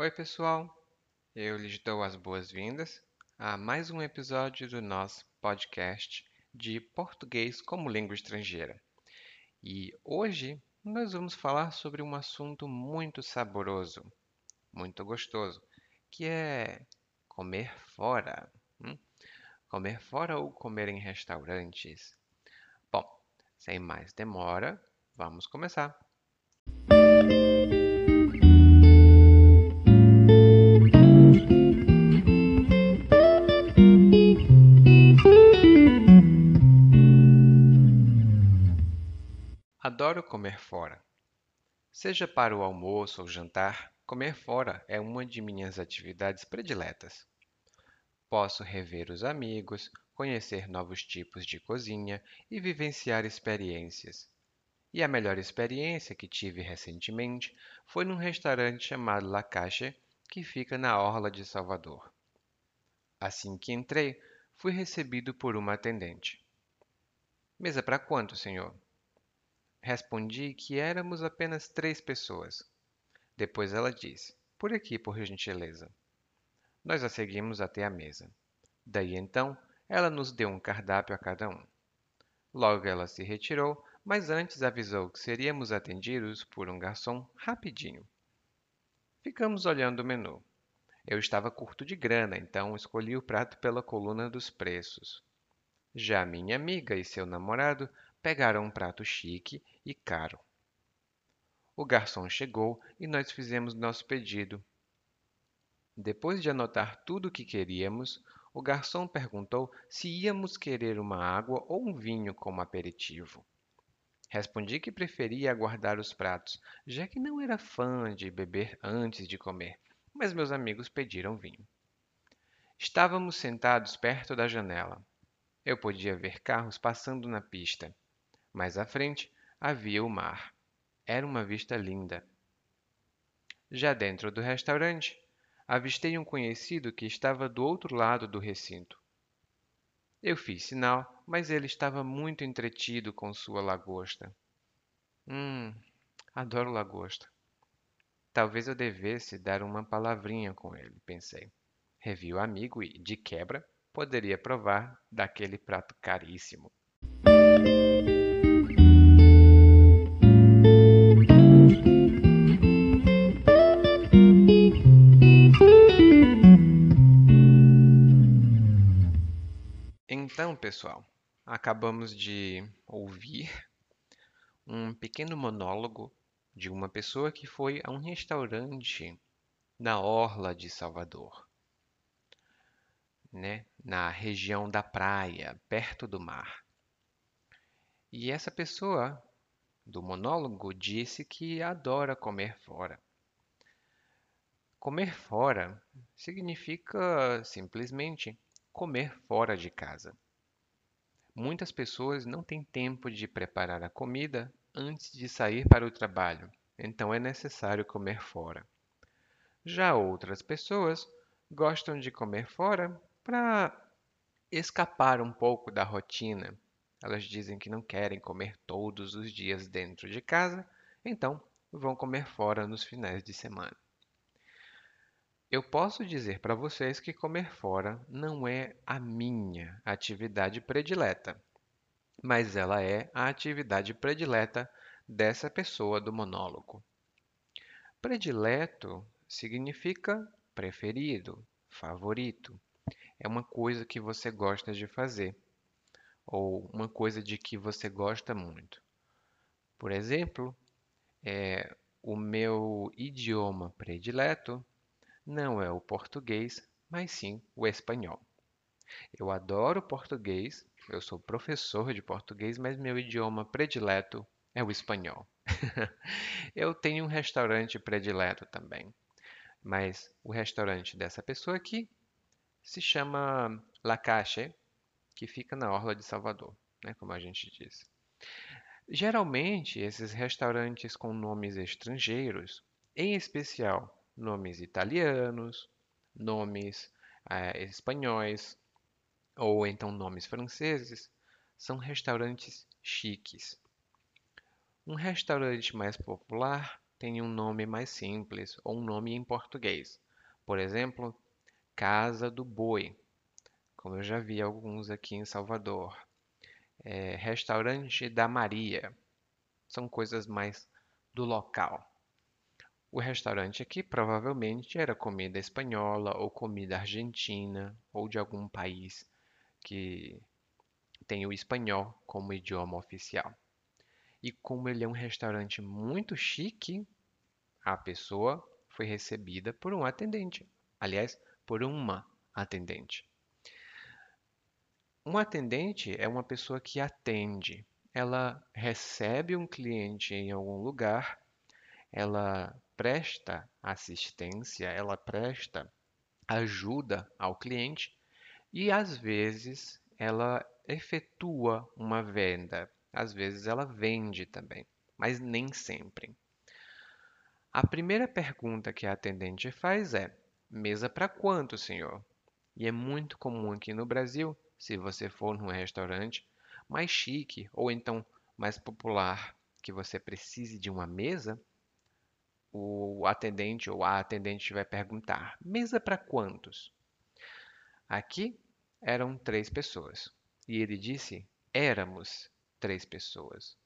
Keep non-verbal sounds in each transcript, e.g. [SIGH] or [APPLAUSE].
Oi, pessoal! Eu lhes dou as boas-vindas a mais um episódio do nosso podcast de português como língua estrangeira. E hoje nós vamos falar sobre um assunto muito saboroso, muito gostoso, que é comer fora. Hum? Comer fora ou comer em restaurantes? Bom, sem mais demora, vamos começar. Adoro comer fora. Seja para o almoço ou jantar, comer fora é uma de minhas atividades prediletas. Posso rever os amigos, conhecer novos tipos de cozinha e vivenciar experiências. E a melhor experiência que tive recentemente foi num restaurante chamado La Caixa, que fica na orla de Salvador. Assim que entrei, fui recebido por uma atendente. Mesa para quanto, senhor? Respondi que éramos apenas três pessoas. Depois ela disse: Por aqui, por gentileza. Nós a seguimos até a mesa. Daí então, ela nos deu um cardápio a cada um. Logo ela se retirou, mas antes avisou que seríamos atendidos por um garçom rapidinho. Ficamos olhando o menu. Eu estava curto de grana, então escolhi o prato pela coluna dos preços. Já minha amiga e seu namorado pegaram um prato chique e caro. O garçom chegou e nós fizemos nosso pedido. Depois de anotar tudo o que queríamos, o garçom perguntou se íamos querer uma água ou um vinho como aperitivo. Respondi que preferia aguardar os pratos, já que não era fã de beber antes de comer, mas meus amigos pediram vinho. Estávamos sentados perto da janela. Eu podia ver carros passando na pista. Mais à frente havia o mar. Era uma vista linda. Já dentro do restaurante, avistei um conhecido que estava do outro lado do recinto. Eu fiz sinal, mas ele estava muito entretido com sua lagosta. Hum, adoro lagosta. Talvez eu devesse dar uma palavrinha com ele, pensei. Revi o amigo e, de quebra, poderia provar daquele prato caríssimo. Pessoal, acabamos de ouvir um pequeno monólogo de uma pessoa que foi a um restaurante na orla de Salvador, né? na região da praia, perto do mar. E essa pessoa do monólogo disse que adora comer fora. Comer fora significa simplesmente comer fora de casa. Muitas pessoas não têm tempo de preparar a comida antes de sair para o trabalho, então é necessário comer fora. Já outras pessoas gostam de comer fora para escapar um pouco da rotina. Elas dizem que não querem comer todos os dias dentro de casa, então vão comer fora nos finais de semana. Eu posso dizer para vocês que comer fora não é a minha atividade predileta, mas ela é a atividade predileta dessa pessoa do monólogo. Predileto significa preferido, favorito. É uma coisa que você gosta de fazer ou uma coisa de que você gosta muito. Por exemplo, é, o meu idioma predileto não é o português, mas sim o espanhol. Eu adoro português, eu sou professor de português, mas meu idioma predileto é o espanhol. [LAUGHS] eu tenho um restaurante predileto também, mas o restaurante dessa pessoa aqui se chama La Caixa, que fica na orla de Salvador, né, como a gente disse. Geralmente, esses restaurantes com nomes estrangeiros, em especial nomes italianos, nomes eh, espanhóis ou então nomes franceses, são restaurantes chiques. Um restaurante mais popular tem um nome mais simples ou um nome em português. Por exemplo, Casa do Boi, como eu já vi alguns aqui em Salvador. É, restaurante da Maria, são coisas mais do local. O restaurante aqui provavelmente era comida espanhola ou comida argentina ou de algum país que tem o espanhol como idioma oficial. E como ele é um restaurante muito chique, a pessoa foi recebida por um atendente. Aliás, por uma atendente. Um atendente é uma pessoa que atende. Ela recebe um cliente em algum lugar, ela presta assistência, ela presta ajuda ao cliente e às vezes ela efetua uma venda, às vezes ela vende também, mas nem sempre. A primeira pergunta que a atendente faz é: mesa para quanto, senhor? E é muito comum aqui no Brasil, se você for num restaurante mais chique ou então mais popular, que você precise de uma mesa, o atendente ou a atendente vai perguntar: mesa para quantos? Aqui eram três pessoas. E ele disse: éramos três pessoas.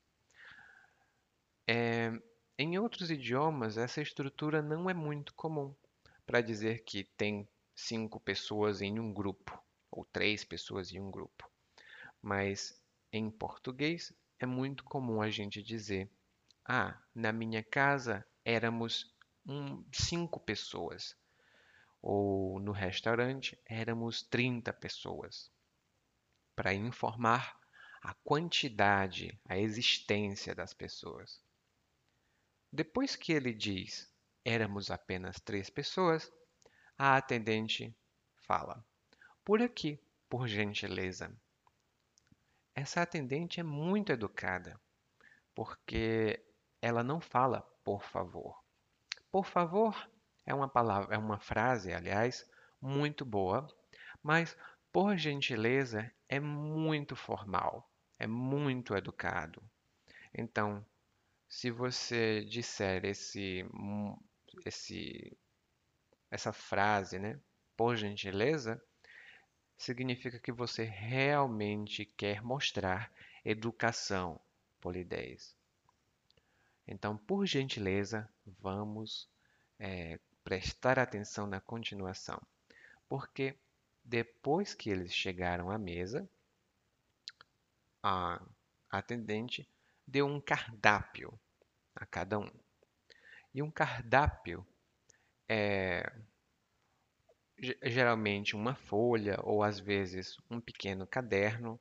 É, em outros idiomas, essa estrutura não é muito comum para dizer que tem cinco pessoas em um grupo ou três pessoas em um grupo. Mas em português é muito comum a gente dizer: Ah, na minha casa éramos um, cinco pessoas. Ou no restaurante éramos 30 pessoas. Para informar a quantidade, a existência das pessoas. Depois que ele diz éramos apenas três pessoas, a atendente fala: Por aqui, por gentileza. Essa atendente é muito educada, porque ela não fala por favor. Por favor é uma palavra, é uma frase, aliás, muito boa, mas por gentileza é muito formal, é muito educado. Então, se você disser esse, esse, essa frase, né, por gentileza, significa que você realmente quer mostrar educação, polidez. Então, por gentileza, vamos é, prestar atenção na continuação, porque depois que eles chegaram à mesa, a atendente deu um cardápio a cada um. E um cardápio é geralmente uma folha ou às vezes um pequeno caderno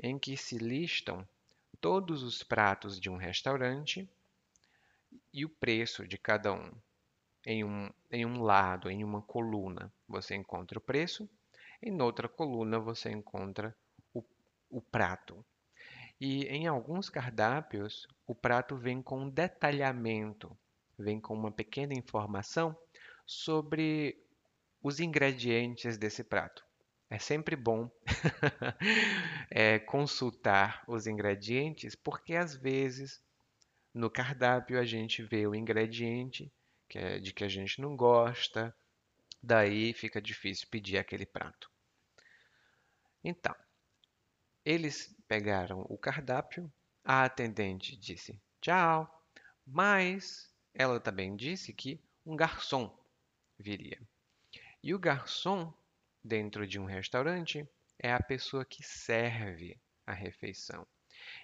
em que se listam todos os pratos de um restaurante e o preço de cada um. Em um, em um lado, em uma coluna, você encontra o preço, em outra coluna você encontra o, o prato. E em alguns cardápios, o prato vem com um detalhamento, vem com uma pequena informação sobre os ingredientes desse prato. É sempre bom [LAUGHS] é, consultar os ingredientes, porque às vezes no cardápio a gente vê o ingrediente que é, de que a gente não gosta, daí fica difícil pedir aquele prato. Então, eles pegaram o cardápio, a atendente disse tchau, mas ela também disse que um garçom viria. E o garçom, dentro de um restaurante, é a pessoa que serve a refeição.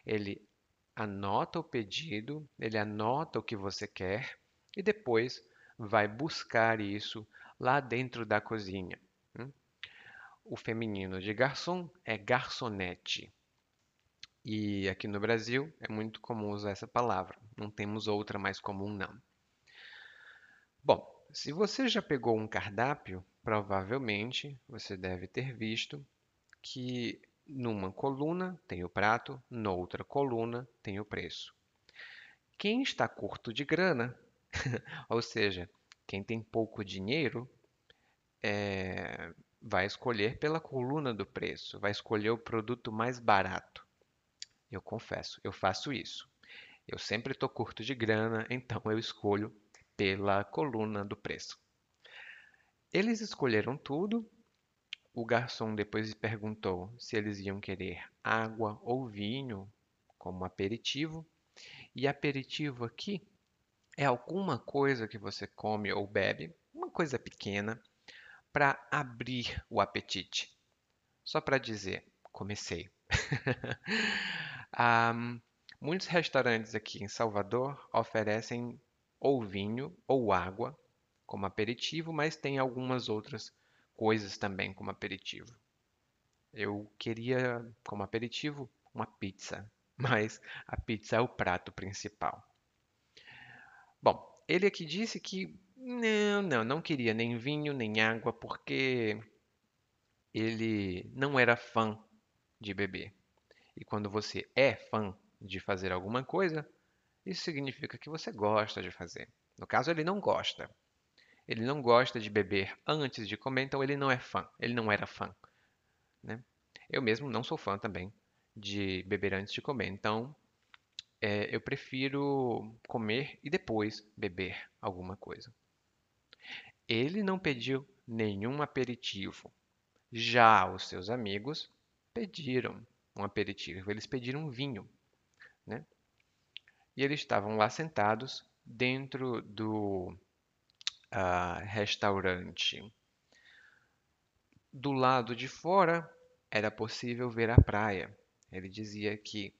Ele anota o pedido, ele anota o que você quer e depois vai buscar isso lá dentro da cozinha. Hum? O feminino de garçom é garçonete. E aqui no Brasil é muito comum usar essa palavra. Não temos outra mais comum, não. Bom, se você já pegou um cardápio, provavelmente você deve ter visto que numa coluna tem o prato, noutra coluna tem o preço. Quem está curto de grana, [LAUGHS] ou seja, quem tem pouco dinheiro, é, vai escolher pela coluna do preço, vai escolher o produto mais barato. Eu confesso, eu faço isso. Eu sempre estou curto de grana, [LAUGHS] então eu escolho pela coluna do preço. Eles escolheram tudo. O garçom depois perguntou se eles iam querer água ou vinho como aperitivo. E aperitivo aqui é alguma coisa que você come ou bebe, uma coisa pequena, para abrir o apetite. Só para dizer, comecei. um, [LAUGHS] muitos restaurantes aqui em Salvador oferecem ou vinho ou água como aperitivo, mas tem algumas outras coisas também como aperitivo. Eu queria como aperitivo uma pizza, [LAUGHS] mas a pizza é o prato principal. Bom, ele aqui disse que não, não, não queria nem vinho nem água porque ele não era fã de beber. E quando você é fã de fazer alguma coisa, isso significa que você gosta de fazer. No caso, ele não gosta. Ele não gosta de beber antes de comer, então ele não é fã. Ele não era fã. Né? Eu mesmo não sou fã também de beber antes de comer. Então, é, eu prefiro comer e depois beber alguma coisa. Ele não pediu nenhum aperitivo. Já os seus amigos pediram um aperitivo. Eles pediram um vinho, né? E eles estavam lá sentados dentro do restaurante. Do lado de fora era possível ver a praia. Ele dizia que,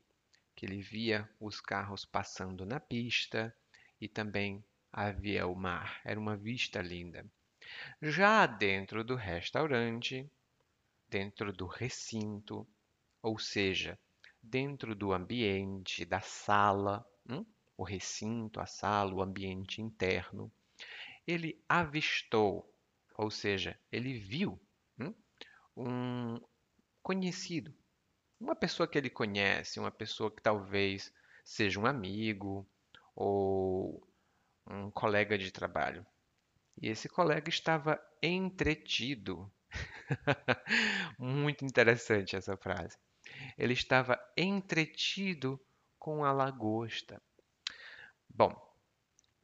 que ele via os carros passando na pista e também havia o mar. Era uma vista linda. Já dentro do restaurante, dentro do recinto, ou seja, dentro do ambiente, da sala, hum? o recinto, a sala, o ambiente interno, ele avistou, ou seja, ele viu hum? um conhecido, uma pessoa que ele conhece, uma pessoa que talvez seja um amigo ou um colega de trabalho. E esse colega estava entretido. [LAUGHS] Muito interessante essa frase. Ele estava entretido com a lagosta. Bom,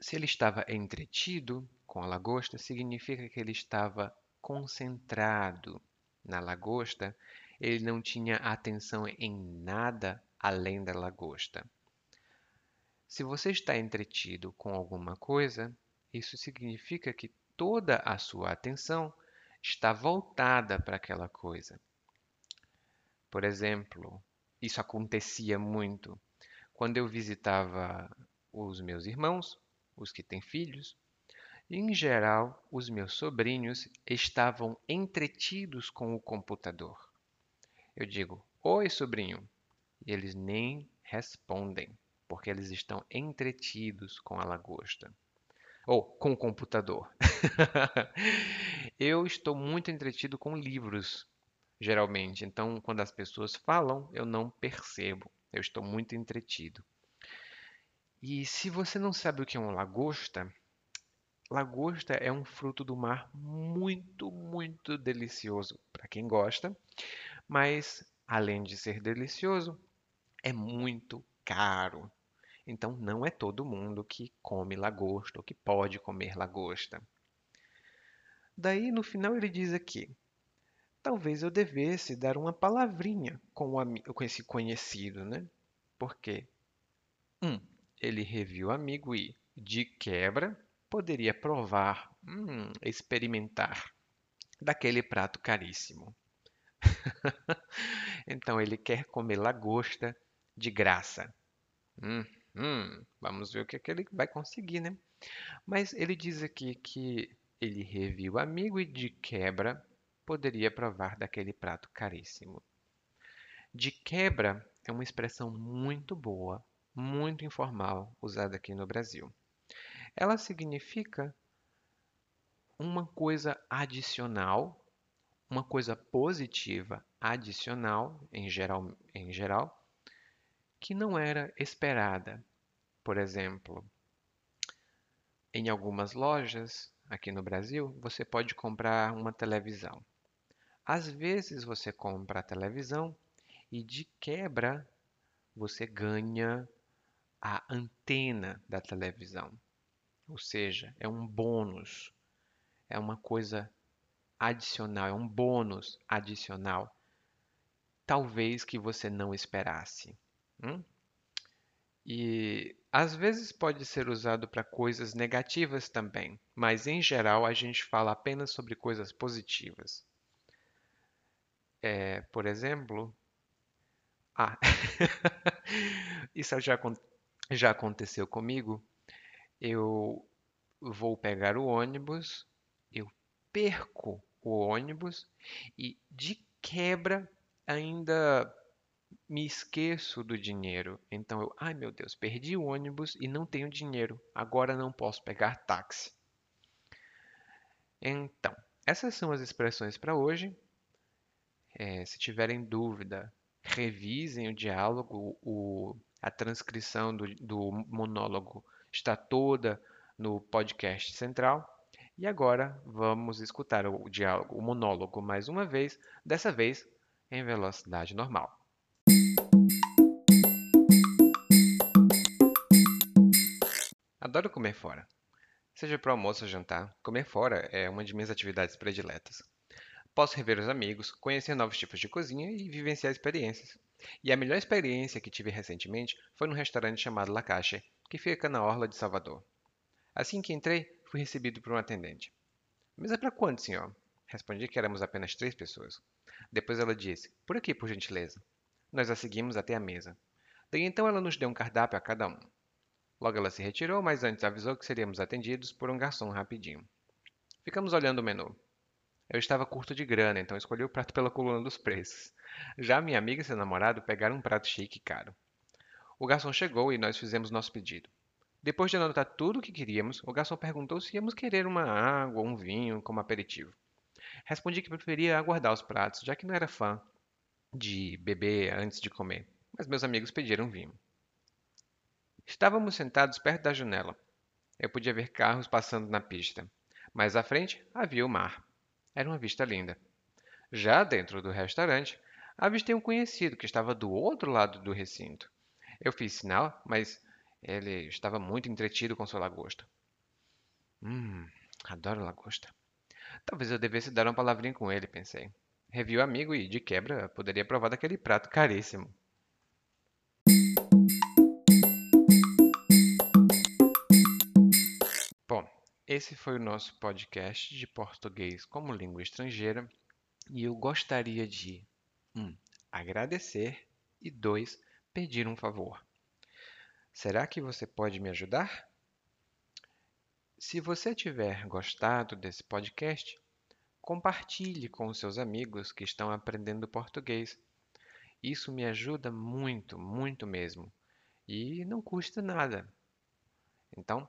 se ele estava entretido com a lagosta, significa que ele estava concentrado na lagosta, ele não tinha atenção em nada além da lagosta. Se você está entretido com alguma coisa, isso significa que toda a sua atenção está voltada para aquela coisa. Por exemplo, isso acontecia muito quando eu visitava os meus irmãos, os que têm filhos. Em geral, os meus sobrinhos estavam entretidos com o computador. Eu digo: Oi, sobrinho. E eles nem respondem, porque eles estão entretidos com a lagosta. Ou com o computador. [LAUGHS] eu estou muito entretido com livros geralmente. Então, quando as pessoas falam, eu não percebo. Eu estou muito entretido. E se você não sabe o que é uma lagosta, lagosta é um fruto do mar muito, muito delicioso para quem gosta, mas além de ser delicioso, é muito caro. Então não é todo mundo que come lagosta ou que pode comer lagosta. Daí no final ele diz aqui: talvez eu devesse dar uma palavrinha com, o, com esse conhecido, né? Porque, um, ele reviu amigo e, de quebra, poderia provar, hum, experimentar daquele prato caríssimo. [LAUGHS] então ele quer comer lagosta de graça. Hum, hum, vamos ver o que, é que ele vai conseguir, né? Mas ele diz aqui que ele reviu amigo e de quebra poderia provar daquele prato caríssimo. De quebra é uma expressão muito boa, muito informal, usada aqui no Brasil. Ela significa uma coisa adicional, uma coisa positiva adicional, em geral, em geral que não era esperada. Por exemplo, em algumas lojas aqui no Brasil, você pode comprar uma televisão. Às vezes você compra a televisão e de quebra você ganha a antena da televisão. Ou seja, é um bônus, é uma coisa adicional, é um bônus adicional, talvez que você não esperasse. Hum? E às vezes pode ser usado para coisas negativas também, mas em geral a gente fala apenas sobre coisas positivas. É, por exemplo, ah, [LAUGHS] isso já, já aconteceu comigo. Eu vou pegar o ônibus, eu perco o ônibus e de quebra ainda me esqueço do dinheiro. Então eu, ai meu Deus, perdi o ônibus e não tenho dinheiro. Agora não posso pegar táxi. Então, essas são as expressões para hoje. É, se tiverem dúvida, revisem o diálogo, o, a transcrição do, do monólogo está toda no podcast central. E agora vamos escutar o diálogo, o monólogo mais uma vez, dessa vez em velocidade normal. Adoro comer fora. Seja para almoço ou jantar, comer fora é uma de minhas atividades prediletas. Posso rever os amigos, conhecer novos tipos de cozinha e vivenciar experiências. E a melhor experiência que tive recentemente foi num restaurante chamado La Caixa, que fica na orla de Salvador. Assim que entrei, fui recebido por um atendente. Mesa para quanto, senhor? Respondi que éramos apenas três pessoas. Depois ela disse: Por aqui, por gentileza. Nós a seguimos até a mesa. Daí então ela nos deu um cardápio a cada um. Logo ela se retirou, mas antes avisou que seríamos atendidos por um garçom rapidinho. Ficamos olhando o menu. Eu estava curto de grana, então escolhi o prato pela coluna dos preços. Já minha amiga e seu namorado pegaram um prato chique e caro. O garçom chegou e nós fizemos nosso pedido. Depois de anotar tudo o que queríamos, o garçom perguntou se íamos querer uma água ou um vinho como aperitivo. Respondi que preferia aguardar os pratos, já que não era fã de beber antes de comer, mas meus amigos pediram vinho. Estávamos sentados perto da janela. Eu podia ver carros passando na pista. Mais à frente havia o mar. Era uma vista linda. Já dentro do restaurante, avistei um conhecido que estava do outro lado do recinto. Eu fiz sinal, mas ele estava muito entretido com sua lagosta. Hum, adoro lagosta. Talvez eu devesse dar uma palavrinha com ele, pensei. Revi o amigo e, de quebra, poderia provar daquele prato caríssimo. Esse foi o nosso podcast de português como língua estrangeira e eu gostaria de um, agradecer e dois, pedir um favor. Será que você pode me ajudar? Se você tiver gostado desse podcast, compartilhe com os seus amigos que estão aprendendo português. Isso me ajuda muito, muito mesmo. E não custa nada. Então,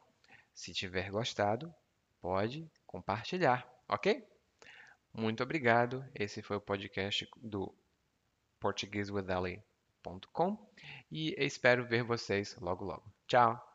se tiver gostado, pode compartilhar, ok? Muito obrigado. Esse foi o podcast do portuguesewitheli.com e espero ver vocês logo logo. Tchau!